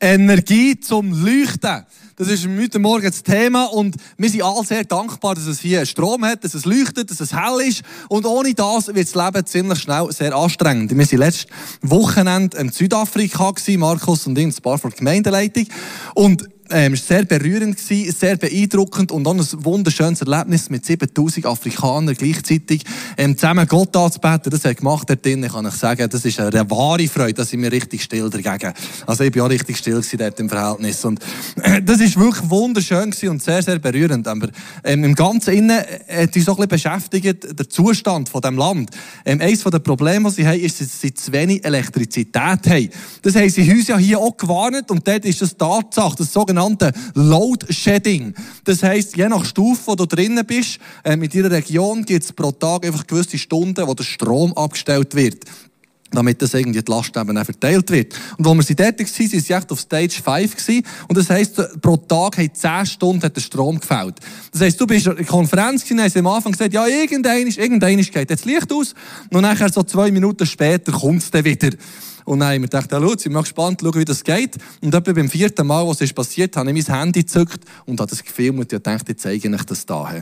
Energie zum Leuchten. Das ist heute Morgen das Thema und wir sind alle sehr dankbar, dass es hier Strom hat, dass es leuchtet, dass es hell ist und ohne das wird das Leben ziemlich schnell sehr anstrengend. Wir waren letztes Wochenende in Südafrika, Markus und ich, ein paar der Gemeindeleitung und ähm, sehr berührend, gewesen, sehr beeindruckend und auch ein wunderschönes Erlebnis mit 7000 Afrikanern gleichzeitig ähm, zusammen Gott anzubeten. Das hat gemacht dort drin, kann ich sagen. Das ist eine wahre Freude, da sind wir richtig still dagegen. Also ich bin auch richtig still dort im Verhältnis und äh, das ist wirklich wunderschön und sehr, sehr berührend. Aber ähm, im Ganzen innen äh, hat uns so ein bisschen beschäftigt, der Zustand von dem Land. Ähm, eines der Probleme, die sie haben, ist, dass sie zu wenig Elektrizität haben. Das haben sie uns ja hier auch gewarnt und dort ist das Tatsache, das sogenannte sogenannte Load Shedding. Das heisst, je nach Stufe, wo du drinnen bist, äh, mit deiner Region gibt es pro Tag einfach gewisse Stunden, wo der Strom abgestellt wird damit das irgendwie die Last eben verteilt wird. Und wo wir sie dort waren, sind sie echt auf Stage 5 gewesen. Und das heisst, pro Tag hat 10 Stunden hat der Strom gefällt. Das heisst, du bist in der Konferenz gewesen, hast am Anfang gesagt, ja, irgendein ist, irgendein geht jetzt Licht aus. Und nachher so zwei Minuten später kommt es dann wieder. Und dann haben wir gedacht, ja, schau, ich bin gespannt, schauen, wie das geht. Und etwa beim vierten Mal, was ist passiert, habe ich mein Handy gezückt und habe das gefilmt und dachte, ich zeige euch das da.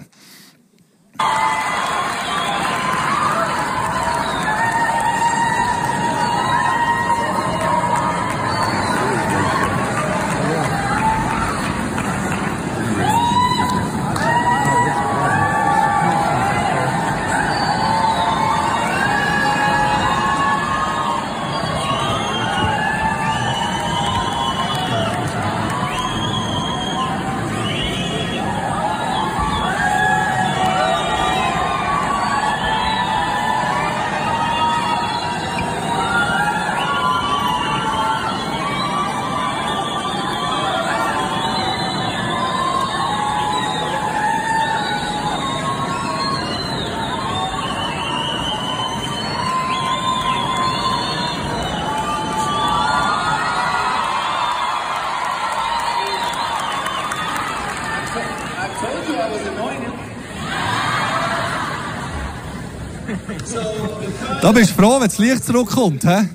Da bist du froh, wenn das Licht zurückkommt, hä?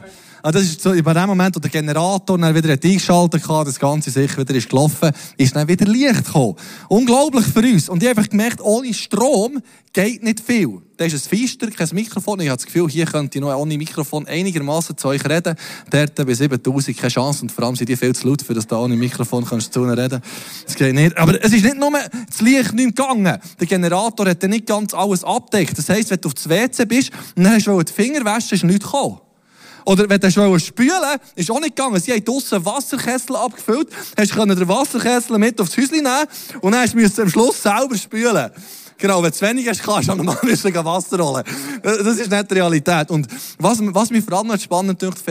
Also das ist so, bei dem Moment, wo der Generator dann wieder eingeschaltet hat, das Ganze sicher wieder ist gelaufen, ist dann wieder Licht gekommen. Unglaublich für uns. Und ich habe einfach gemerkt, ohne Strom geht nicht viel. Da ist ein Feister, kein Mikrofon. Ich habe das Gefühl, hier könnte ich noch ohne Mikrofon einigermaßen zu euch reden. Dort bei 7000 keine Chance. Und vor allem sind die viel zu laut, für das da ohne Mikrofon kannst du zu ihnen reden. Das geht nicht. Aber es ist nicht nur das Licht nicht gegangen. Der Generator hat dann nicht ganz alles abdeckt. Das heisst, wenn du auf das WC bist und dann hast du die Finger waschen, ist nichts gekommen. Oder wenn du spülen ist auch nicht gegangen. Sie haben draussen Wasserkessel abgefüllt, hast du den Wasserkessel mit aufs Häuschen nehmen und dann musst du am Schluss selber spülen. Genau, wenn du zu wenig hast, kannst du normal müssen Wasser holen. Das ist nicht die Realität. Und was, was mich vor allem noch spannend dünkt,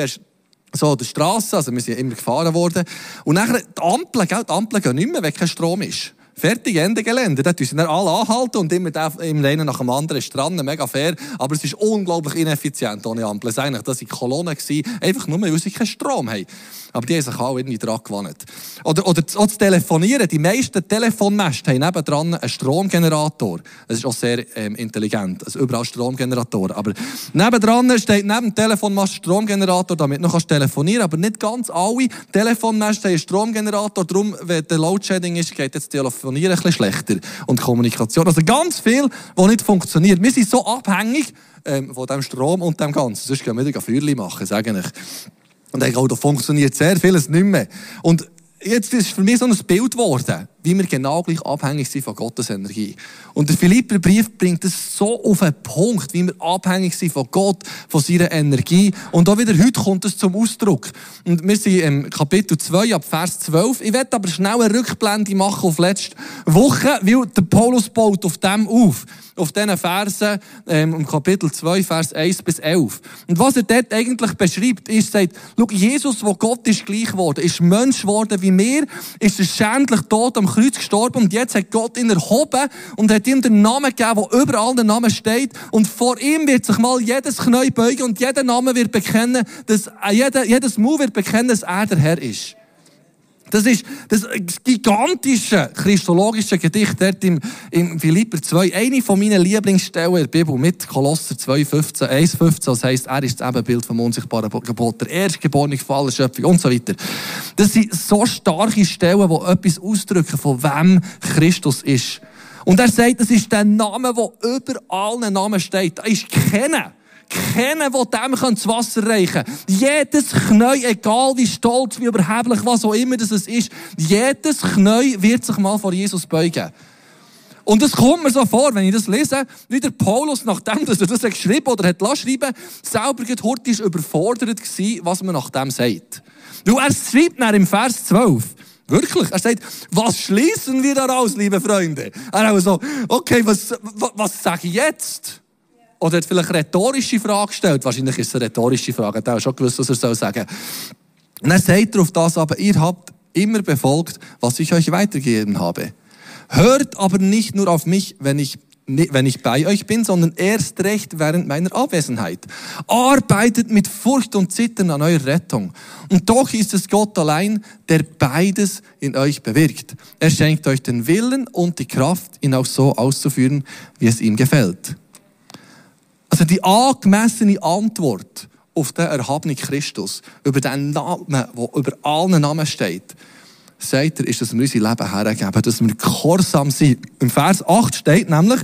so der Straße, also wir sind immer gefahren worden. Und nachher die Ampeln, gell, die Ampeln gehen nicht mehr, wenn kein Strom ist. Fertig, Ende Gelände. Dort müssen wir alle anhalten und immer im einen nach dem anderen ist dran, mega fair. Aber es ist unglaublich ineffizient ohne Ampel. Es war eigentlich, das waren Kolonnen, einfach nur, weil sie keinen Strom haben. Aber die haben sich auch irgendwie dran gewandt. Oder, oder auch zu telefonieren. Die meisten Telefonmäste haben nebendran einen Stromgenerator. Das ist auch sehr ähm, intelligent. Also überall Stromgenerator. Aber nebendran steht neben dem Telefonmast Stromgenerator, damit du noch telefonieren kannst. Aber nicht ganz alle Telefonmäste haben einen Stromgenerator. Darum, wenn der Loadshedding ist, geht jetzt Telefonieren ein bisschen schlechter. Und Kommunikation. Also ganz viel, was nicht funktioniert. Wir sind so abhängig ähm, von dem Strom und dem Ganzen. Sonst können wir wieder Feuerchen machen, sage ich. Und auch da funktioniert sehr vieles nicht mehr. Und jetzt ist für mich so ein Bild geworden, wie wir genau gleich abhängig sind von Gottes Energie. Und der Philipperbrief bringt es so auf einen Punkt, wie wir abhängig sind von Gott, von seiner Energie. Und auch wieder heute kommt es zum Ausdruck. Und wir sind im Kapitel 2 ab Vers 12. Ich werde aber schnell eine Rückblende machen auf letzte Woche, weil der Paulus baut auf dem auf auf diesen Versen ähm, im Kapitel 2, Vers 1 bis 11. Und was er dort eigentlich beschreibt, ist, sagt, schau, Jesus, wo Gott ist gleich geworden, ist Mensch geworden wie mir, ist er schändlich tot am Kreuz gestorben und jetzt hat Gott ihn erhoben und hat ihm den Namen gegeben, wo überall der Name steht und vor ihm wird sich mal jedes Knie beugen und jeder Name wird bekennen, dass, äh, jeder, jedes Mund wird bekennen, dass er der Herr ist. Das ist das gigantische christologische Gedicht dort im, im Philipper 2. Eine von meinen Lieblingsstellen in der Bibel mit Kolosser 2,15, 1,15. Das heisst, er ist das Ebenbild vom unsichtbaren Gebot, der Erstgeborene von aller Schöpfung und so weiter. Das sind so starke Stellen, die etwas ausdrücken, von wem Christus ist. Und er sagt, das ist der Name, der über allen Namen steht. Da ist keiner kennen, der dem das Wasser reichen kann. Jedes Knäu, egal wie stolz, wie überheblich, was auch immer das ist, jedes Knäu wird sich mal vor Jesus beugen. Und es kommt mir so vor, wenn ich das lese, wie der Paulus, nachdem dass er das geschrieben oder hat schreiben selber heute ist überfordert gewesen, was man nach dem sagt. Weil er schreibt nach im Vers 12, Wirklich. Er sagt, was schließen wir daraus, liebe Freunde? Er hat so, okay, was, was, was sage ich jetzt? Oder hat vielleicht eine rhetorische Frage gestellt. Wahrscheinlich ist es eine rhetorische Frage. Er hat auch schon gewusst, was er soll sagen Und er sagt auf das aber, ihr habt immer befolgt, was ich euch weitergegeben habe. Hört aber nicht nur auf mich, wenn ich wenn ich bei euch bin, sondern erst recht während meiner Abwesenheit. Arbeitet mit Furcht und Zittern an eurer Rettung. Und doch ist es Gott allein, der beides in euch bewirkt. Er schenkt euch den Willen und die Kraft, ihn auch so auszuführen, wie es ihm gefällt. Also die angemessene Antwort auf den erhabenen Christus, über den Namen, der über allen Namen steht, sagt er, ist, dass wir unser Leben hergeben, dass wir gehorsam sind. Im Vers 8 steht nämlich,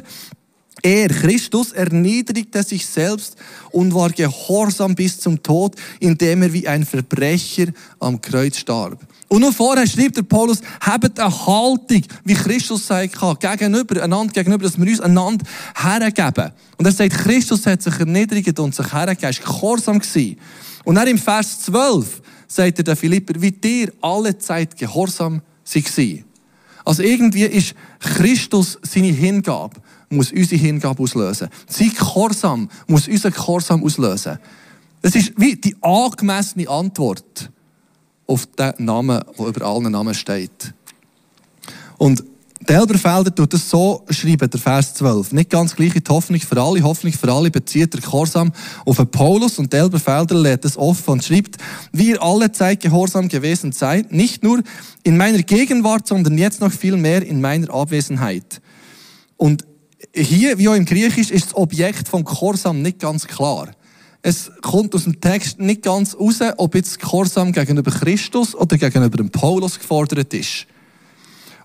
er, Christus, erniedrigte sich selbst und war gehorsam bis zum Tod, indem er wie ein Verbrecher am Kreuz starb. Und nur vorher schreibt der Paulus, habt eine Haltung, wie Christus sagt, gegenüber, einander gegenüber, dass wir uns einander hergeben. Und er sagt, Christus hat sich erniedrigt und sich hergegeben, er war gehorsam gewesen. Und dann im Vers 12 sagt er der Philipper, wie dir alle Zeit gehorsam war. Also irgendwie ist Christus seine Hingabe, muss unsere Hingabe auslösen. Sein Gehorsam muss unser Gehorsam auslösen. Das ist wie die angemessene Antwort auf den Namen, der über allen Namen steht. Und der Elberfelder tut es so schreiben, der Vers 12. Nicht ganz gleiche Hoffnung für alle. Hoffnung für alle bezieht der Gehorsam auf den Paulus und der Elberfelder lädt es offen und schreibt, wie ihr alle Zeit gehorsam gewesen seid, nicht nur in meiner Gegenwart, sondern jetzt noch viel mehr in meiner Abwesenheit. Und hier, wie auch im Griechisch, ist das Objekt vom Gehorsam nicht ganz klar es kommt aus dem Text nicht ganz raus, ob jetzt Gehorsam gegenüber Christus oder gegenüber dem Paulus gefordert ist.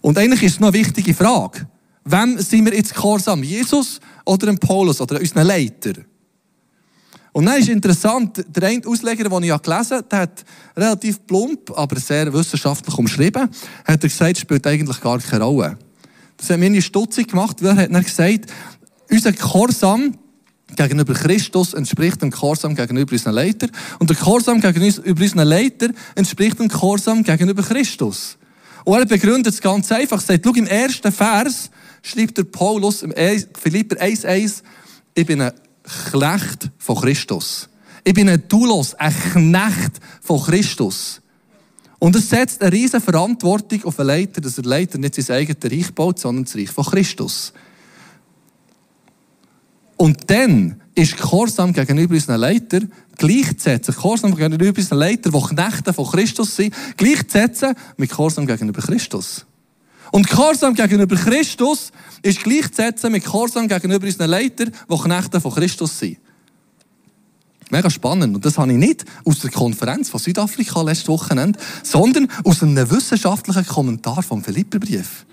Und eigentlich ist es noch eine wichtige Frage. Wem sind wir jetzt Gehorsam? Jesus oder dem Paulus oder unseren Leiter? Und dann ist interessant, der eine Ausleger, den ich gelesen habe, der hat relativ plump, aber sehr wissenschaftlich umschrieben, hat er gesagt, spielt eigentlich gar keine Rolle. Das hat eine Stutzig gemacht, weil er hat dann gesagt, unser Gehorsam gegenüber Christus entspricht dem Gehorsam gegenüber unseren Leiter. Und der Gehorsam gegenüber unseren Leiter entspricht dem Gehorsam gegenüber Christus. Und er begründet es ganz einfach. Er sagt, schau, im ersten Vers schreibt der Paulus im Philipper 1,1, ich bin ein Knecht von Christus. Ich bin ein Doulos, ein Knecht von Christus. Und es setzt eine riesige Verantwortung auf den Leiter, dass der Leiter nicht sein eigenes Reich baut, sondern das Reich von Christus. Und dann ist Gehorsam gegenüber unseren Leitern gleichzusetzen, Gehorsam gegenüber unseren Leitern, die Knechte von Christus sind, gleichzusetzen mit Gehorsam gegenüber Christus. Und Gehorsam gegenüber Christus ist gleichzusetzen mit Gehorsam gegenüber unseren Leitern, die Knechte von Christus sind. Mega spannend. Und das habe ich nicht aus der Konferenz von Südafrika letztes Wochenende, sondern aus einem wissenschaftlichen Kommentar vom Philipperbrief.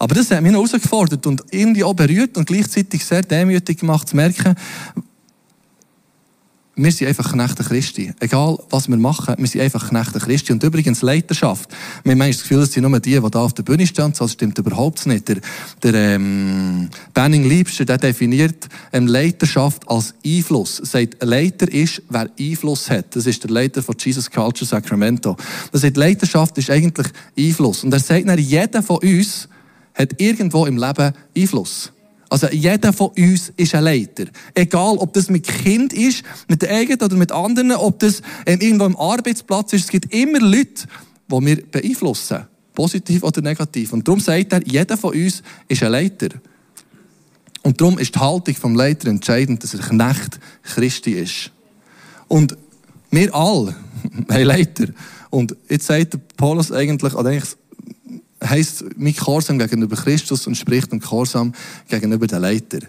Aber das hat mich noch herausgefordert und irgendwie auch berührt und gleichzeitig sehr demütig gemacht, zu merken, wir sind einfach Knechte Christi. Egal, was wir machen, wir sind einfach Knechte Christi. Und übrigens, Leiterschaft. Wir haben das Gefühl, es sind nur die, die da auf der Bühne stehen. Das stimmt überhaupt nicht. Der, der ähm, Benning Liebster, der definiert ähm, Leiterschaft als Einfluss. Er sagt, Leiter ist, wer Einfluss hat. Das ist der Leiter von Jesus Culture Sacramento. Das sagt, Leiterschaft ist eigentlich Einfluss. Und er sagt, jeder von uns hat irgendwo im Leben Einfluss. Also jeder von uns ist ein Leiter. Egal, ob das mit Kind ist, mit der eigenen oder mit anderen, ob das ähm, irgendwo im Arbeitsplatz ist. Es gibt immer Leute, die wir beeinflussen. Positiv oder negativ. Und darum sagt er, jeder von uns ist ein Leiter. Und darum ist die Haltung vom Leiter entscheidend, dass er Knecht Christi ist. Und wir alle haben Leiter. Und jetzt sagt Paulus eigentlich, oder eigentlich heisst mit Gehorsam gegenüber Christus und spricht im Gehorsam gegenüber den Leiter.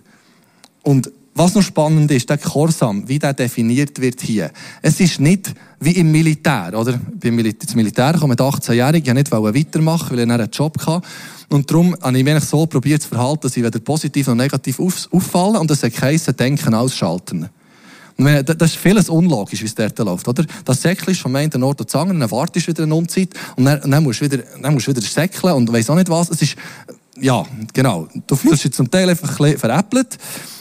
Und was noch spannend ist, der Gehorsam, wie der definiert wird hier. Es ist nicht wie im Militär, oder? Beim Militär, das Militär kommen 18-Jährige ja nicht weitermachen, weil er einen Job hatte. Und darum habe ich mich so probiert zu verhalten, dass ich weder positiv noch negativ auffallen und das heisst, Denken ausschalten. Das ist vieles unlogisch, wie es dort läuft, oder? Das Säckchen ist vom einen Ort zu anderen, dann wartest du wieder eine Umzeit und dann, dann, musst du wieder, dann musst du wieder säckeln und weiss auch nicht was. Es ist, ja, genau. Du fühlst dich zum Teil einfach ein veräppelt.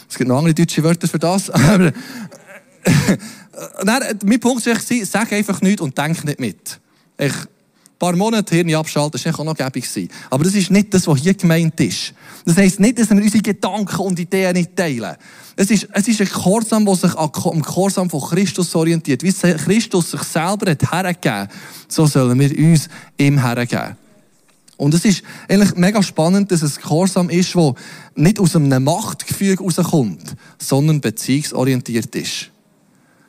Es gibt noch andere deutsche Wörter für das. Aber, dann, mein Punkt war, sag einfach nichts und denk nicht mit. Ich, paar Monate Hirn abschalten, das war auch noch gäbig. Aber das ist nicht das, was hier gemeint ist. Das heisst nicht, dass wir unsere Gedanken und Ideen nicht teilen. Es ist, es ist ein Gehorsam, der sich am Gehorsam von Christus orientiert. Wie Christus sich selber hat hergegeben, so sollen wir uns ihm hergeben. Und es ist eigentlich mega spannend, dass es Gehorsam ist, das nicht aus einem Machtgefüge rauskommt, sondern beziehungsorientiert ist.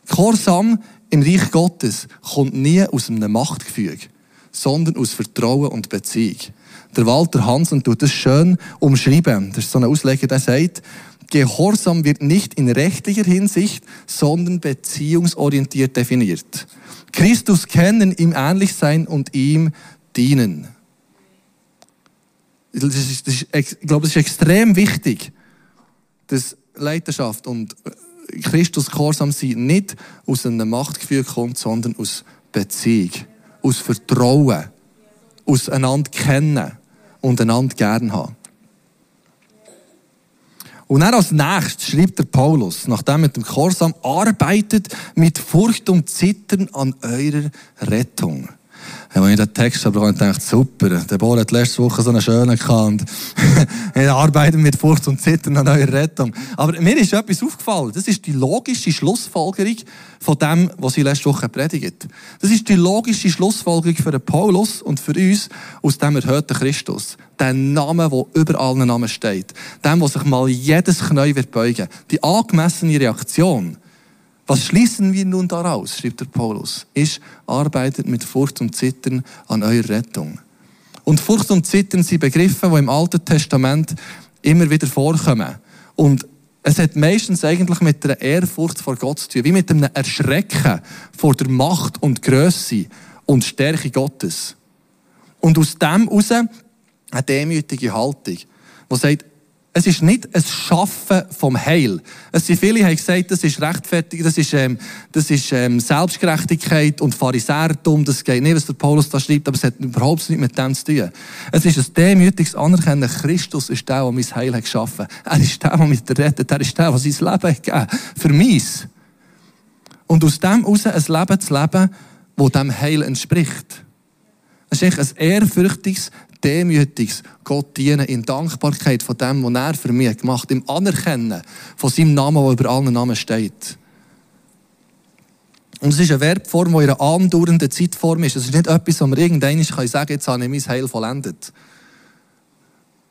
Gehorsam im Reich Gottes kommt nie aus einem Machtgefüge sondern aus Vertrauen und Beziehung. Der Walter Hansen tut das schön umschreiben. Das ist so ein Ausleger, der sagt, Gehorsam wird nicht in rechtlicher Hinsicht, sondern beziehungsorientiert definiert. Christus kennen, ihm ähnlich sein und ihm dienen. Das ist, das ist, ich glaube, es ist extrem wichtig, dass Leiterschaft und Christus Gehorsam sein nicht aus einem Machtgefühl kommt, sondern aus Beziehung aus Vertrauen, aus einander kennen und einander gern haben. Und dann als nächstes schreibt der Paulus, nachdem mit dem Chorsam arbeitet mit Furcht und Zittern an eurer Rettung. Als ich den Text habe, habe gedacht, super, der Bohr hat letzte Woche so einen schönen gehabt und er arbeitet mit Furcht und Zittern an eurer Rettung. Aber mir ist etwas aufgefallen. Das ist die logische Schlussfolgerung von dem, was ich letzte Woche predigt. Das ist die logische Schlussfolgerung für den Paulus und für uns aus dem erhöhten Christus. Der Name, der über allen Namen steht. Dem, wo sich mal jedes Knie wird beugen. Die angemessene Reaktion was schließen wir nun daraus, schreibt der Paulus, ist, arbeitet mit Furcht und Zittern an eurer Rettung. Und Furcht und Zittern sind Begriffe, die im Alten Testament immer wieder vorkommen. Und es hat meistens eigentlich mit einer Ehrfurcht vor Gott zu tun, wie mit einem Erschrecken vor der Macht und Größe und Stärke Gottes. Und aus dem heraus eine demütige Haltung, die sagt, es ist nicht ein Schaffen vom Heil. Es sind viele, haben gesagt, das ist Rechtfertigung, das ist, ähm, das ist ähm, Selbstgerechtigkeit und Pharisäertum. Das geht nicht, was der Paulus da schreibt, aber es hat überhaupt nichts mit dem zu tun. Es ist ein demütiges Anerkennen. Christus ist der, der mein Heil hat geschaffen. Er ist der, der mich rettet. Er ist der, der sein Leben hat gegeben Für mich. Und aus dem heraus ein Leben zu leben, das dem Heil entspricht. Es ist ein ehrfürchtiges, demütiges Gott dienen in Dankbarkeit von dem, was er für mich gemacht hat, im Anerkennen von seinem Namen, der über allen Namen steht. Und es ist eine Verbform, die in einer andauernden Zeitform ist. Es ist nicht etwas, wo man irgendwann sagen kann, jetzt habe ich mein Heil vollendet.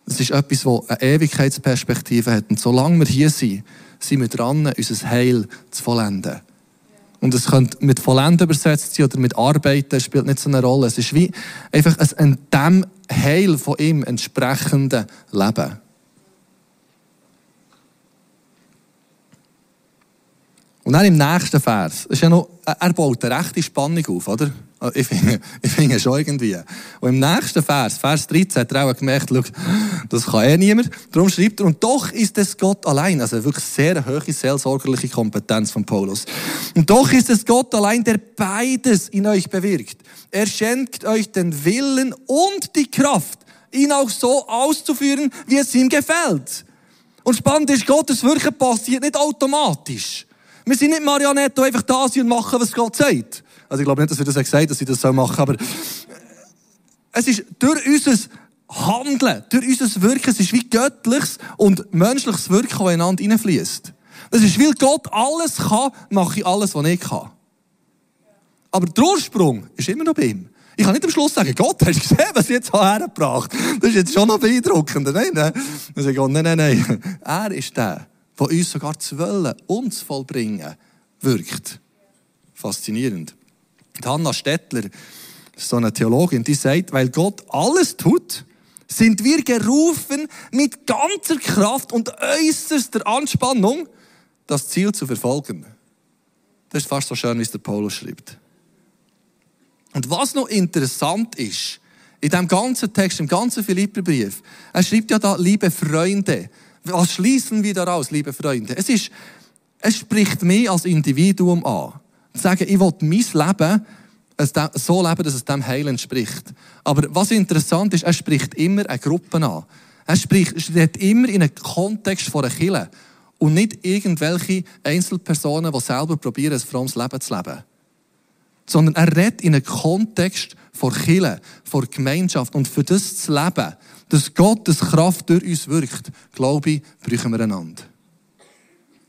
Es ist etwas, das eine Ewigkeitsperspektive hat. Und solange wir hier sind, sind wir dran, unser Heil zu vollenden. Und es könnte mit Vollenden übersetzt sein oder mit Arbeiten, spielt nicht so eine Rolle. Es ist wie einfach ein dem Heil von ihm entsprechende Leben. Und dann im nächsten Vers, ist ja noch, er baut eine rechte Spannung auf, oder? Ich finde, ich finde schon irgendwie. Und im nächsten Vers, Vers 13, hat er auch gemerkt, das kann eh niemand. Darum schreibt er, und doch ist es Gott allein. Also wirklich sehr hohe seelsorgerliche Kompetenz von Paulus. Und doch ist es Gott allein, der beides in euch bewirkt. Er schenkt euch den Willen und die Kraft, ihn auch so auszuführen, wie es ihm gefällt. Und spannend ist, Gottes Wirken passiert nicht automatisch. Wir sind nicht Marionette, die einfach da sind und machen, was Gott sagt. Also ich glaube nicht, dass wir das gesagt haben, dass sie das so machen, aber es ist durch unser Handeln, durch unser Wirken, es ist wie göttliches und menschliches Wirken, das ineinander hineinfließt. Das ist, weil Gott alles kann, mache ich alles, was ich kann. Aber der Ursprung ist immer noch bei ihm. Ich kann nicht am Schluss sagen, Gott, hast du gesehen, was ich jetzt hergebracht Das ist jetzt schon noch beeindruckender. Nein, nein. Dann sage ich, nein, nein, nein. Er ist der, der uns sogar zu wollen und zu vollbringen wirkt. Faszinierend. Die Hanna Stettler so eine Theologin, die sagt, weil Gott alles tut, sind wir gerufen, mit ganzer Kraft und äußerster Anspannung das Ziel zu verfolgen. Das ist fast so schön, wie es der Paulus schreibt. Und was noch interessant ist, in dem ganzen Text, im ganzen Philipperbrief, er schreibt ja da, liebe Freunde. Was schließen wir daraus, liebe Freunde? Es ist, es spricht mich als Individuum an. Zu sagen, ich will mein Leben so leben, dass es dem Heil entspricht. Aber was interessant ist, er spricht immer eine Gruppe an. Er spricht, steht immer in einem Kontext von einer Kirche. Und nicht irgendwelche Einzelpersonen, die selber probieren, ein frommes Leben zu leben. Sondern er redet in einem Kontext von Kirche, von Gemeinschaft. Und für das zu leben, dass Gottes Kraft durch uns wirkt, glaube ich, brauchen wir einander.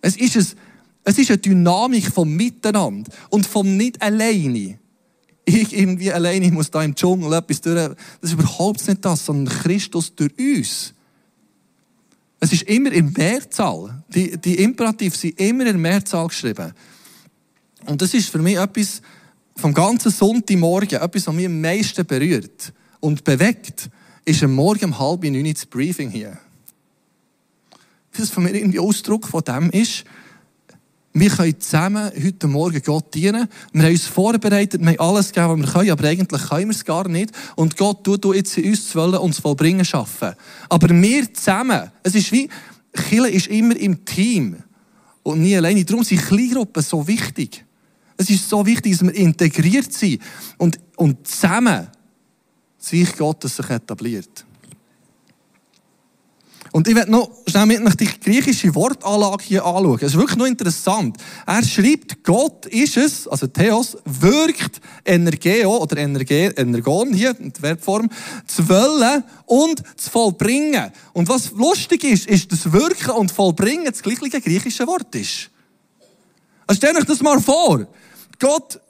Es ist, ein, es ist eine Dynamik vom Miteinander und vom Nicht alleine ich irgendwie alleine, muss da im Dschungel etwas durch. Das ist überhaupt nicht das, sondern Christus durch uns. Es ist immer in Mehrzahl. Die, die Imperativ sind immer in Mehrzahl geschrieben. Und das ist für mich etwas vom ganzen Sonntagmorgen, etwas, was mich am meisten berührt und bewegt, ist am Morgen um halb neun das Briefing hier. Das für mich irgendwie Ausdruck von dem ist, wir können zusammen heute Morgen Gott dienen. Wir haben uns vorbereitet, wir haben alles gegeben, was wir können, aber eigentlich können wir es gar nicht. Und Gott tut jetzt in uns zu wollen und zu vollbringen schaffen. Aber wir zusammen, es ist wie, Chile ist immer im Team und nie alleine. Darum sind Kleingruppen so wichtig. Es ist so wichtig, dass wir integriert sind und, und zusammen das Reich Gottes sich etabliert. Und ich werde noch schnell mit euch die griechische Wortanlage hier anschauen. Es ist wirklich noch interessant. Er schreibt, Gott ist es, also Theos, wirkt Energeo oder Energe, Energon hier, in der Verbform, zu wollen und zu vollbringen. Und was lustig ist, ist, dass Wirken und Vollbringen das gleiche griechische Wort ist. Also stellt euch das mal vor. Gott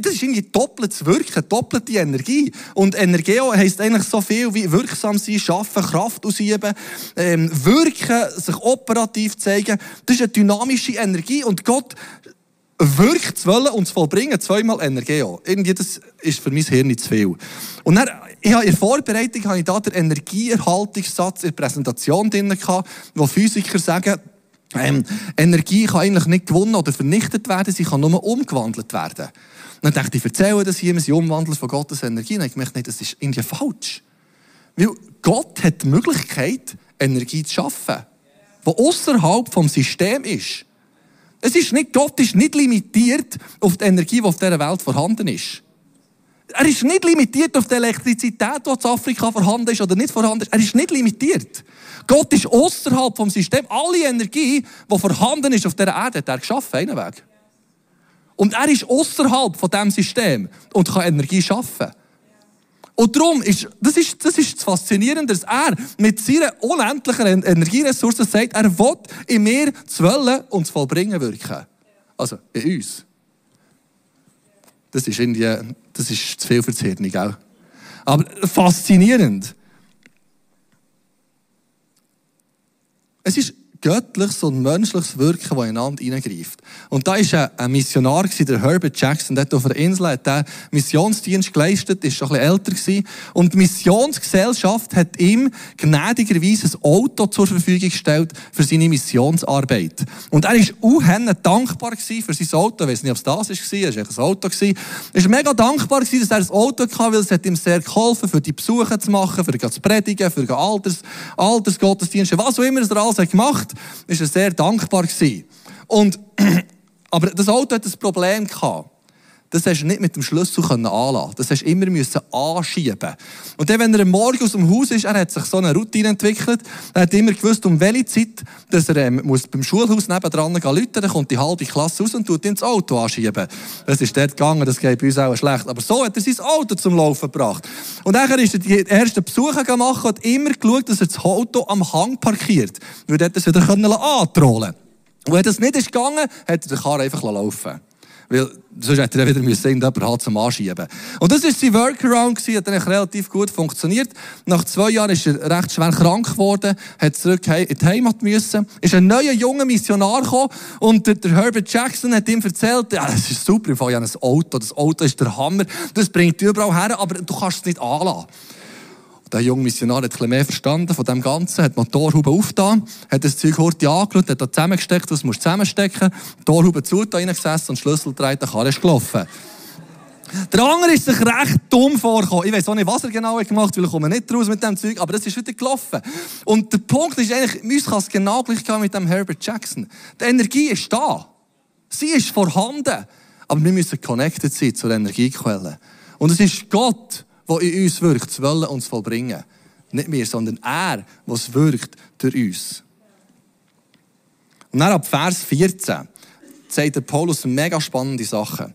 das ist irgendwie doppeltes Wirken, doppelte Energie. Und Energeo heisst eigentlich so viel wie wirksam sein, schaffen, Kraft ausüben, ähm, wirken, sich operativ zeigen. Das ist eine dynamische Energie und Gott wirkt zu wollen und zu vollbringen, zweimal Energeo. Irgendwie, das ist für mein Hirn nicht zu viel. Und dann, ich habe in der Vorbereitung habe ich da den Energieerhaltungssatz in der Präsentation drin gehabt, wo Physiker sagen, ähm, Energie kann eigentlich nicht gewonnen oder vernichtet werden, sie kann nur umgewandelt werden. Und dann dachte ich, ich erzähle das hier, wir sind umwandelt von Gottes Energie. Und ich gemerkt, nein, das ist irgendwie falsch. Weil Gott hat die Möglichkeit, Energie zu schaffen, die außerhalb vom System ist. Es ist nicht, Gott ist nicht limitiert auf die Energie, die auf dieser Welt vorhanden ist. Er ist nicht limitiert auf die Elektrizität, die in Afrika vorhanden ist oder nicht vorhanden ist. Er ist nicht limitiert. Gott ist außerhalb vom System. Alle Energie, die vorhanden ist auf dieser Erde, hat er geschaffen, einen Weg. Und er ist außerhalb von diesem System und kann Energie schaffen. Und darum ist, das ist, das ist das Faszinierende, dass er mit seiner unendlichen Energieressource sagt, er will in mir zu wollen und zu vollbringen wirken. Also, in uns. Das ist irgendwie, das ist zu viel für das gell? Aber faszinierend. Es ist göttliches und menschliches Wirken, das ineinander hineingreift. Und da war ein Missionar, der Herbert Jackson, der auf einer Insel hat der Missionsdienst geleistet, ist schon ein bisschen älter gewesen. Und die Missionsgesellschaft hat ihm gnädigerweise ein Auto zur Verfügung gestellt für seine Missionsarbeit. Und er war unheimlich dankbar für sein Auto. Ich weiß nicht, ob es das war, es war ein Auto. Er war mega dankbar, dass er ein Auto hatte, weil es hat ihm sehr geholfen, für die Besuche zu machen, für zu predigen, für Alters, Altersgottesdienste, was auch immer er alles hat gemacht ist er sehr dankbar gewesen. Und, aber das Auto hat ein Problem gehabt. Das hast du nicht mit dem Schlüssel anlassen Das hast du immer müssen anschieben Und dann, wenn er am Morgen aus dem Haus ist, er hat sich so eine Routine entwickelt. Er hat immer gewusst, um welche Zeit, dass er ähm, muss beim Schulhaus nebendran gehen dann kommt die halbe Klasse raus und tut ihn ins Auto anschieben. Das ist dort gegangen, das geht bei uns auch schlecht. Aber so hat er sein Auto zum Laufen gebracht. Und dann ist er die ersten Besuche gemacht und hat immer geschaut, dass er das Auto am Hang parkiert. Weil dort es wieder antrollen Und wenn das nicht ist gegangen, hat er den Karren einfach laufen Weil sonst hätte er wieder müssen irgendjemand halt zum Anschieben. Und das war sein Workaround gewesen, hat eigentlich relativ gut funktioniert. Nach zwei Jahren ist er recht schwer krank geworden, hat zurück in die Heimat müssen, ist ein neuer junger Missionar gekommen und der, Herbert Jackson hat ihm erzählt, ja, das ist super, ich habe ein Auto, das Auto ist der Hammer, das bringt dich überall her, aber du kannst es nicht anlassen. Der junge Missionar hat ein mehr verstanden von dem Ganzen, hat die Motorhaube aufgetan, hat das Zeug heute angeschaut, hat da zusammengesteckt, was musst du zusammenstecken, Motorhaube zu, da reingesessen und Schlüssel dreht, der Karre ist gelaufen. Der andere ist sich recht dumm vorgekommen. Ich weiß auch nicht, was er genau hat gemacht, weil ich komme nicht raus mit dem Zeug, aber das ist wieder gelaufen. Und der Punkt ist eigentlich, uns kann es genau gleich gehen mit dem Herbert Jackson. Die Energie ist da. Sie ist vorhanden. Aber wir müssen connected sein zur Energiequelle. Und es ist Gott, der in uns wirkt, zu wollen und zu vollbringen. Nicht wir, sondern er, was wirkt durch uns. Und dann ab Vers 14 sagt der Paulus mega spannende Sachen.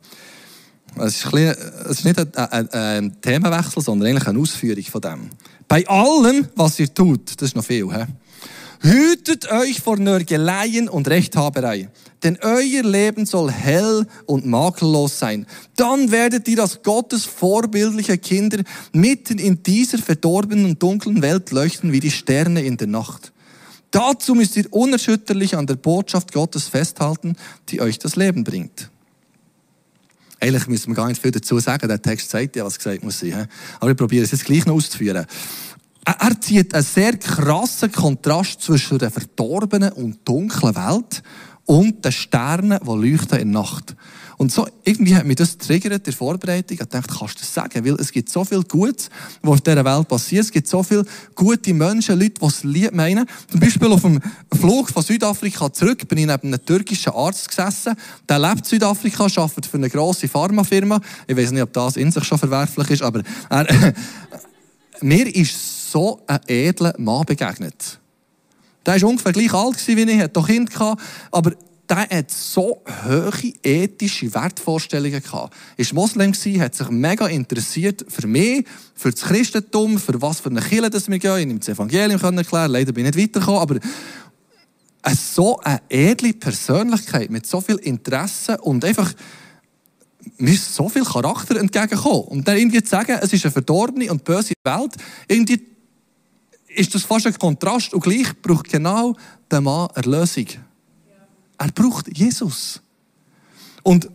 Es ist, bisschen, es ist nicht ein, ein, ein, Themenwechsel, sondern eigentlich eine Ausführung von dem. Bei allem, was ihr tut, das ist noch viel, he? Hütet euch vor Nörgeleien und Rechthaberei, denn euer Leben soll hell und makellos sein. Dann werdet ihr als Gottes vorbildliche Kinder mitten in dieser verdorbenen dunklen Welt leuchten wie die Sterne in der Nacht. Dazu müsst ihr unerschütterlich an der Botschaft Gottes festhalten, die euch das Leben bringt. Eigentlich müssen wir gar nicht viel dazu sagen, der Text sagt ja, was gesagt muss sein. Aber ich probiere es jetzt gleich noch auszuführen. Er zieht einen sehr krassen Kontrast zwischen der verdorbenen und dunklen Welt und den Sternen, die leuchten in der Nacht. Und so, irgendwie hat mich das triggert in der Vorbereitung. Ich dachte, kannst du das sagen? Weil es gibt so viel Gutes, was auf dieser Welt passiert. Es gibt so viele gute Menschen, Leute, die es lieb meinen. Zum Beispiel auf dem Flug von Südafrika zurück bin ich neben einem türkischen Arzt gesessen. Der lebt in Südafrika, arbeitet für eine grosse Pharmafirma. Ich weiß nicht, ob das in sich schon verwerflich ist, aber er, mir ist so ein edler Mann begegnet. Der war ungefähr gleich alt wie ich, hatte doch Kind gehabt, aber der hat so hohe ethische Wertvorstellungen gehabt. Ist Moslem hat sich mega interessiert für mich, für das Christentum, für was für eine Kirche das wir gehen. Ich das Evangelium erklären, leider bin ich nicht weitergekommen, aber so eine edle Persönlichkeit mit so viel Interesse und einfach mir so viel Charakter entgegengekommen. Und dann irgendwie zu sagen, es ist eine verdorbene und böse Welt, irgendwie ist das fast ein Kontrast und gleich braucht genau der Mann Erlösung. Er braucht Jesus. Und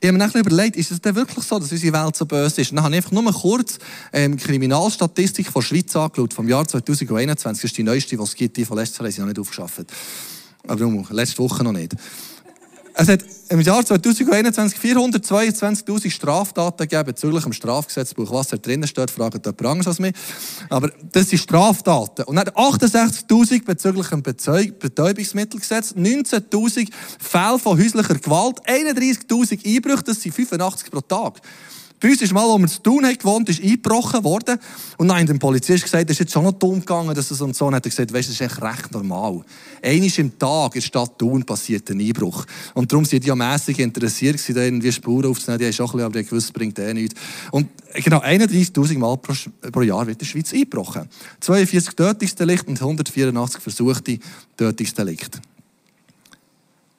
ich habe mir dann überlegt, ist es denn wirklich so, dass unsere Welt so böse ist? Und dann habe ich einfach nur kurz ähm, Kriminalstatistik von Schweiz angeschaut, vom Jahr 2021. Das ist die neueste, die es gibt. Die von letztes Jahr habe ich noch nicht aufgeschafft. Aber letzte Woche noch nicht. Es hat im Jahr 2021 422.000 Straftaten gegeben bezüglich dem Strafgesetzbuch. Was da drinnen steht, fragt jemand anderes als mich. Aber das sind Straftaten. Und dann 68.000 bezüglich dem Betäubungsmittelgesetz, 19.000 Fälle von häuslicher Gewalt, 31.000 Einbrüche, das sind 85 pro Tag. Bei uns ist mal, wo wir zu tun haben gewohnt, ist eingebrochen worden. Und dann dem Polizist gesagt, das ist jetzt schon noch dumm gegangen, dass es und so. Und hat er gesagt, weißt, das ist echt recht normal. Einmal im Tag in der Stadt Thun passiert ein Einbruch. Und darum sind die ja mässig interessiert da irgendwie Spuren aufzunehmen. Die haben schon ein bisschen, aber die gewusst, bringt eh nichts. Und genau 31.000 Mal pro, pro, Jahr wird in der Schweiz eingebrochen. 42 Tötungsdelikte und 184 versuchte Tötungsdelikte.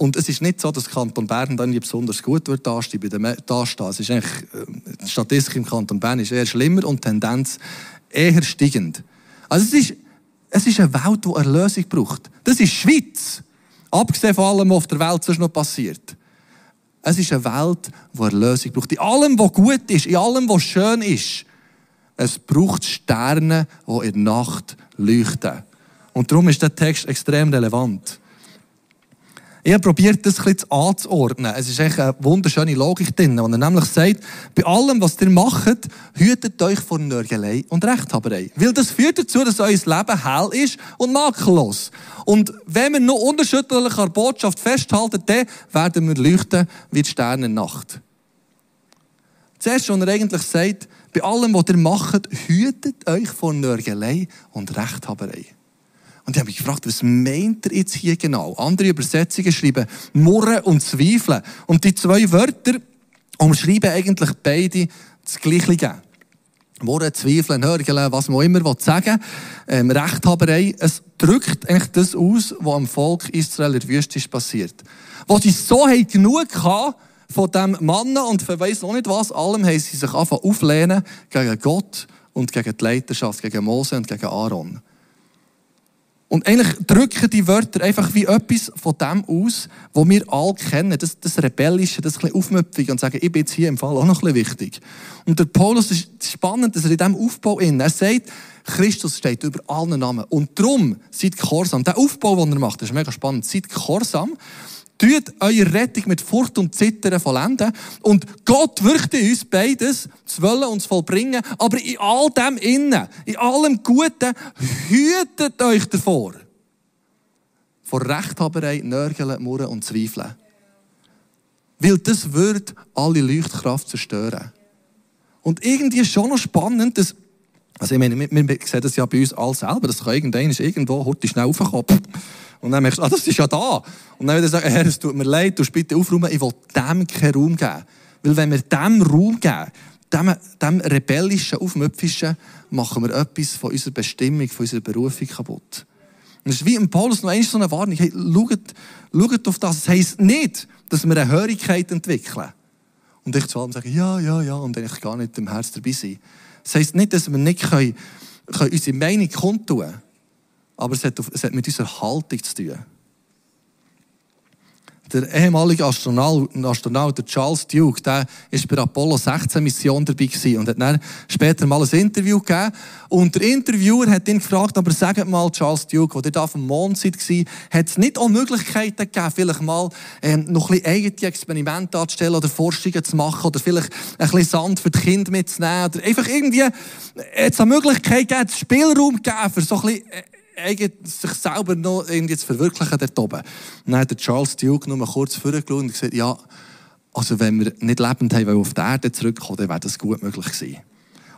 Und es ist nicht so, dass Kanton Bern dann besonders gut wird dastehen. Bei dem dastehen. Es ist eigentlich, äh, die Statistik im Kanton Bern ist eher schlimmer und die Tendenz eher steigend. Also es ist, es ist eine Welt, die Erlösung braucht. Das ist Schweiz. Abgesehen von allem, was auf der Welt sonst noch passiert. Es ist eine Welt, die Erlösung braucht. In allem, was gut ist, in allem, was schön ist. Es braucht Sterne, die in der Nacht leuchten. Und darum ist der Text extrem relevant. Ich habe probiert, das ein anzuordnen. Es ist echt eine wunderschöne Logik drin, wo er nämlich sagt, bei allem, was ihr macht, hütet euch vor Nörgelei und Rechthaberei. Weil das führt dazu, dass euer Leben hell ist und makellos. Und wenn wir noch unterschiedlich an der Botschaft festhalten, dann werden wir leuchten wie die Sterne Nacht. Zuerst, was er eigentlich sagt, bei allem, was ihr macht, hütet euch vor Nörgelei und Rechthaberei. Und ich habe mich gefragt, was meint er jetzt hier genau? Andere Übersetzungen schreiben Murren und Zweifeln. Und die zwei Wörter umschreiben eigentlich beide das Gleiche. Murren, Zweifeln, Hörgeln, was man immer sagen will. Ähm, Rechthaberei. Es drückt eigentlich das aus, was am Volk Israel in der Wüste ist passiert. Wo sie so genug hatten, von dem Mann und für weiss noch nicht was, allem haben sie sich angefangen auflehnen gegen Gott und gegen die Leiterschaft, gegen Mose und gegen Aaron. Und eigentlich drücken die Wörter einfach wie etwas von dem aus, was wir alle kennen. Das, das Rebellische, das ein bisschen Aufmüpfige und sagen, ich bin jetzt hier im Fall auch noch ein bisschen wichtig. Und der Paulus ist spannend, dass er in diesem Aufbau in, er sagt, Christus steht über allen Namen. Und darum, seid gehorsam. Der Aufbau, den er macht, ist mega spannend. Seid gehorsam. Tut eure Rettung mit Furcht und Zittern vollenden. Und Gott wirkt in uns beides, zu wollen und zu vollbringen. Aber in all dem innen, in allem Guten, hütet euch davor. Vor Rechthaberei, Nörgeln, Murren und Zweifeln. Weil das wird alle Leuchtkraft zerstören. Und irgendwie ist schon noch spannend, dass also ich meine, wir, wir sehen das ja bei uns alle selber, das kann irgendwann irgendwo heute schnell aufkommen. Und dann merkst du, ah, das ist ja da. Und dann wieder sagen, Herr, es tut mir leid, du bitte aufräumen, ich will dem keinen Raum geben. Weil wenn wir dem Raum geben, dem, dem rebellischen, aufmüpfischen, machen wir etwas von unserer Bestimmung, von unserer Berufung kaputt. Und es ist wie im Paulus noch einmal so eine Warnung, hey, schaut, schaut auf das. Es heisst nicht, dass wir eine Hörigkeit entwickeln. Und ich zu allem sage, ja, ja, ja, und eigentlich gar nicht im Herz dabei sein. Das heisst nicht, dass wir nicht können, können unsere Meinung kundtun können, aber es hat, es hat mit unserer Haltung zu tun der ehemalige Astronaut, Astronaut der Charles Duke, der ist bei der Apollo 16 Mission dabei gewesen und hat dann später mal ein Interview gegeben. Und der Interviewer hat ihn gefragt, aber sagt mal, Charles Duke, wo ihr da auf dem Mond seid, hat es nicht auch Möglichkeiten gegeben, vielleicht mal ähm, noch ein bisschen eigene Experimente anzustellen oder Forschungen zu machen oder vielleicht ein bisschen Sand für die Kinder mitzunehmen oder einfach irgendwie, hat es eine Möglichkeit gegeben, Spielraum gegeben für so ein bisschen äh, sich selber noch irgendwie zu verwirklichen dort oben. Dann hat der Charles Duke nur kurz vorgeschaut und gesagt, ja, also wenn wir nicht lebend haben, auf die Erde zurückkommen, dann wäre das gut möglich gewesen.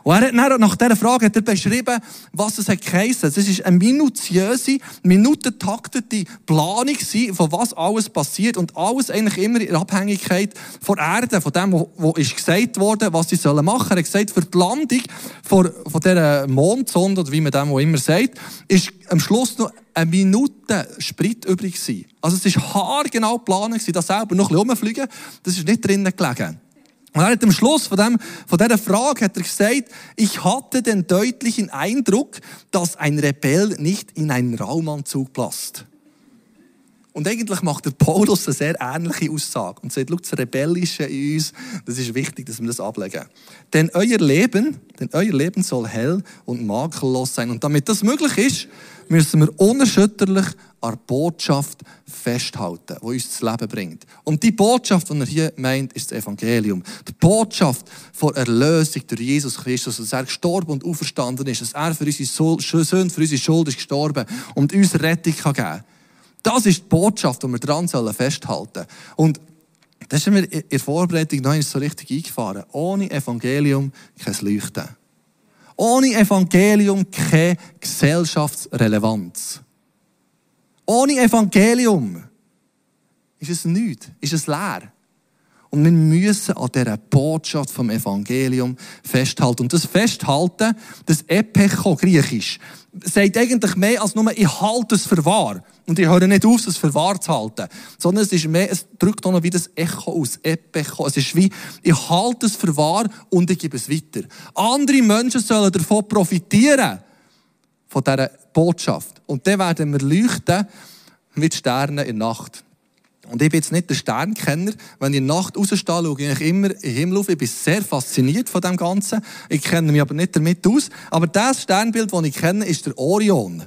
Und er hat dann, nach dieser Frage hat er beschrieben, was es hat geheissen. Es ist eine minutiöse, minutentaktete Planung von was alles passiert und alles eigentlich immer in Abhängigkeit von Erde, von dem, was gesagt wurde, was sie sollen machen. Er hat gesagt, für die Landung von, von dieser Mondsonde, oder wie man dem auch immer sagt, ist am Schluss noch eine Minute Sprit übrig gewesen. Also es ist haargenau geplant, dass selber noch ein bisschen rumfliegen. Das ist nicht drinnen gelegen. Und er hat am Schluss von, dem, von dieser Frage hat er gesagt, ich hatte den deutlichen Eindruck, dass ein Rebell nicht in einen Raumanzug passt. Und eigentlich macht der Paulus eine sehr ähnliche Aussage und sagt, das Rebellische in uns, das ist wichtig, dass wir das ablegen. Denn euer Leben, denn euer Leben soll hell und makellos sein. Und damit das möglich ist, müssen wir unerschütterlich an der Botschaft festhalten, die uns das Leben bringt. Und die Botschaft, die er hier meint, ist das Evangelium. Die Botschaft von Erlösung durch Jesus Christus, dass er gestorben und auferstanden ist, dass er für unsere Sünden, für unsere Schuld ist gestorben und uns Rettung kann geben kann. Das ist die Botschaft, die wir dran festhalten sollen. Und das ist mir in der Vorbereitung noch so richtig eingefahren. Ohne Evangelium kein Leuchten. Ohne Evangelium keine Gesellschaftsrelevanz. Ohne Evangelium ist es nichts, ist es leer. Und wir müssen an dieser Botschaft vom Evangelium festhalten. Und das Festhalten, das Epecho, griechisch, sagt eigentlich mehr als nur, ich halte es für wahr. Und ich höre nicht auf, es für wahr zu halten. Sondern es ist mehr, es drückt auch noch wie das Echo aus, Epecho. Es ist wie, ich halte es für wahr und ich gebe es weiter. Andere Menschen sollen davon profitieren. Von dieser Botschaft. Und dann werden wir leuchten mit Sternen in der Nacht. Und ich bin jetzt nicht der Sternkenner. Wenn ich in der Nacht rausstehe, schaue ich immer in den Himmel auf. Ich bin sehr fasziniert von dem Ganzen. Ich kenne mich aber nicht damit aus. Aber das Sternbild, das ich kenne, ist der Orion.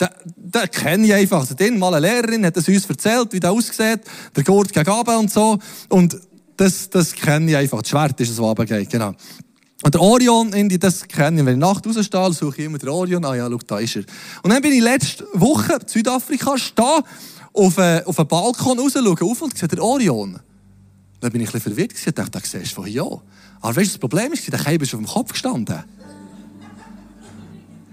Den, den kenne ich einfach. Also, den mal eine Lehrerin hat es uns erzählt, wie der aussieht. Der Gurt gegen und so. Und das, das kenne ich einfach. Das Schwert ist es, was runtergeht. Genau. Und der Orion, das kenne ich. Wenn ich nachts rausstehe, suche ich immer den Orion. Ah ja, schau, da ist er. Und dann bin ich letzte Woche in Südafrika stehen auf, einen, auf Balkon raus, schaue auf und sehe den Orion. Dann bin ich bisschen verwirrt. Ich dachte, das siehst du von hier. Aber weißt du, das Problem ist, der Keim ist auf dem Kopf gestanden.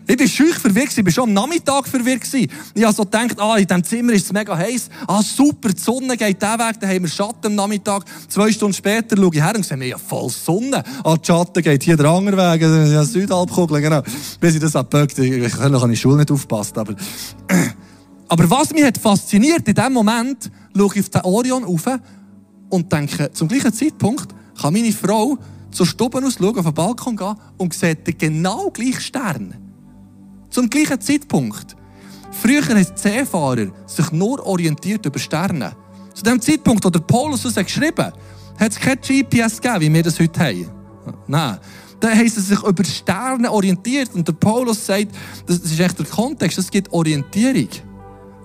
Ich bin schüch verwirrt, ich bin schon am Nachmittag verwirrt. Ich habe so gedacht, ah, in diesem Zimmer ist es mega heiß. Ah, super, die Sonne geht den Weg, dann haben wir Schatten am Nachmittag. Zwei Stunden später schaue ich her und sehe, ja voll Sonne. Ah, die Schatten geht hier der andere Weg, ja, Südhalbkugel, genau. Bis ich das abbögt, ich kann noch an die Schule nicht aufpassen, aber... Aber was mich hat fasziniert, in dem Moment schaue ich auf den Orion rauf und denke, zum gleichen Zeitpunkt kann meine Frau zur Stube aus schauen, auf den Balkon gehen und sieht den genau gleichen Stern. Zum gleichen Zeitpunkt. Früher haben Seefahrer sich nur orientiert über Sterne. Zu dem Zeitpunkt, wo der Paulus das geschrieben hat, hat es kein GPS gegeben, wie wir das heute haben. Nein. Da haben sie sich über Sterne orientiert. Und der Paulus sagt, das ist echt der Kontext, es gibt Orientierung.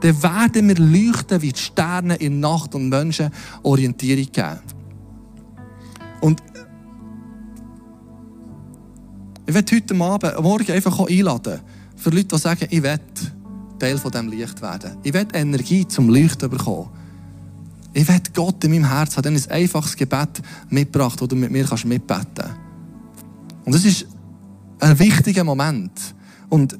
Dann werden wir leuchten wie die Sterne in Nacht und Menschen Orientierung geben. Und ich werde heute Abend, morgen einfach einladen, für Leute, die sagen, ich will Teil von diesem Licht werden. Ich will Energie zum Leuchten bekommen. Ich will Gott in meinem Herzen haben. Dann ist ein einfaches Gebet mitgebracht, das du mit mir mitbeten kannst. Und das ist ein wichtiger Moment. Und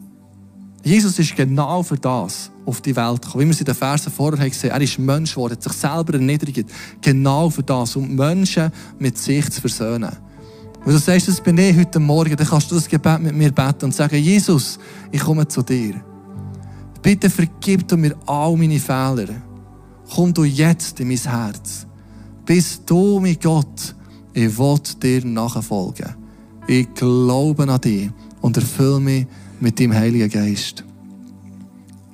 Jesus ist genau für das auf die Welt gekommen. Wie wir es in den Versen vorher gesehen haben, er ist Mensch geworden, hat sich selber erniedrigt. Genau für das, um Menschen mit sich zu versöhnen. Wenn du sagst, das bin ich heute Morgen, dann kannst du das Gebet mit mir beten und sagen, Jesus, ich komme zu dir. Bitte vergib du mir all meine Fehler. Komm du jetzt in mein Herz. Bist du, mein Gott, ich will dir nachfolgen. Ich glaube an dich und erfülle mich mit deinem Heiligen Geist.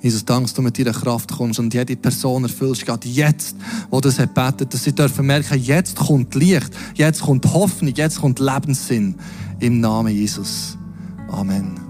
Jesus, danke, dass du mit deiner Kraft kommst und jede Person erfüllst, gerade jetzt, wo das hat betet, dass sie dürfen merken, jetzt kommt Licht, jetzt kommt Hoffnung, jetzt kommt Lebenssinn. Im Namen Jesus. Amen.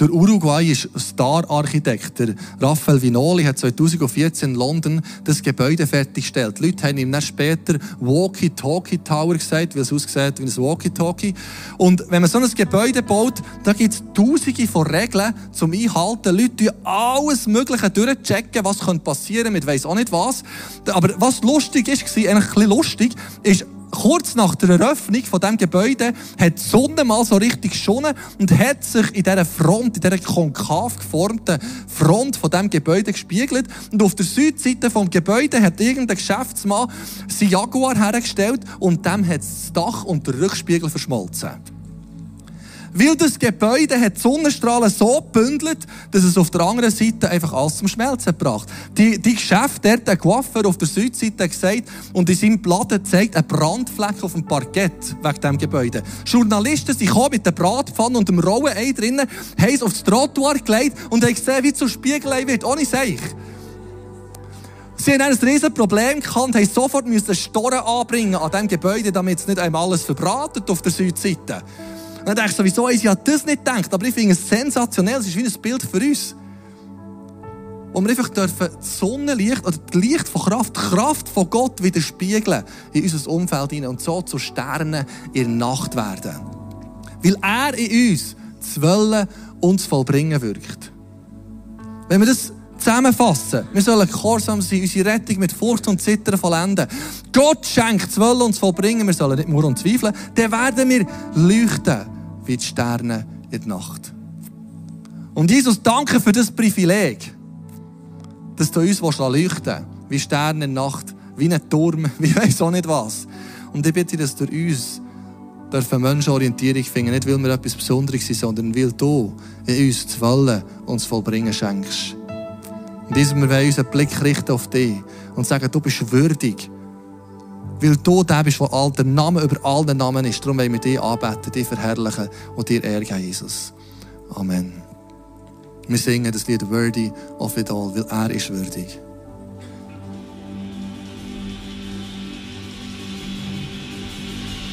Der Uruguay ist Star-Architekt. Raphael Vinoli hat 2014 in London das Gebäude fertiggestellt. Die Leute haben ihm dann später Walkie-Talkie Tower gesagt, weil es aussieht wie ein Walkie-Talkie. Und wenn man so ein Gebäude baut, da gibt es tausende von Regeln zum Einhalten. Leute tun alles Mögliche durchchecken, was passieren könnte mit weiss auch nicht was. Aber was lustig ist, eigentlich ein bisschen lustig, ist, kurz nach der Eröffnung von dem Gebäude hat die Sonne mal so richtig geschonnen und hat sich in dieser Front, in dieser konkav geformten Front von dem Gebäude gespiegelt. Und auf der Südseite vom Gebäude hat irgendein Geschäftsmann sein Jaguar hergestellt und dem hat das Dach und der Rückspiegel verschmolzen. Weil das Gebäude hat die Sonnenstrahlen so gebündelt, dass es auf der anderen Seite einfach alles zum Schmelzen gebracht. Die, die Geschäfte, der Coiffeur auf der Südseite gesagt und in seinem Blatt zeigt einen Brandfleck auf dem Parkett wegen diesem Gebäude. Journalisten sind mit der Bratpfanne und dem rohen Ei drinnen, haben es aufs Trottoir gelegt und haben gesehen, wie es zur Spiegelei wird, ohne Seich. Sie haben ein riesiges Problem gehabt haben sofort Storen anbringen an diesem Gebäude, damit es nicht einmal alles verbratet auf der Südseite. Und dann denke ich sowieso, ich habe das nicht gedacht, aber ich finde es sensationell, es ist wie ein Bild für uns. Wo wir einfach dürfen das Sonnenlicht oder das Licht von Kraft, die Kraft von Gott widerspiegeln in unser Umfeld hinein und so zu Sternen in der Nacht werden. Weil er in uns zu wollen und vollbringen wirkt. Wenn wir das zusammenfassen, wir sollen gehorsam sein, unsere Rettung mit Furcht und Zittern vollenden. Gott schenkt zu wollen und vollbringen, wir sollen nicht nur und zweifeln, dann werden wir leuchten wie die Sterne in der Nacht. Und Jesus, danke für das Privileg, dass du uns leuchten wie Sterne in der Nacht, wie ein Turm, wie weiß auch nicht was. Und ich bitte, dass durch uns dürfen Menschen Orientierung finden, nicht weil wir etwas Besonderes sind, sondern weil du in uns zu wollen und zu vollbringen schenkst. Und diesem wir wollen unseren Blick richten auf dich und sagen, du bist würdig, weil du der bist, der all der Name über allen Namen ist. Darum wollen wir dich anbeten, dich verherrlichen und dir Ehre Jesus. Amen. Wir singen das Lied Worthy of It All, weil er ist würdig.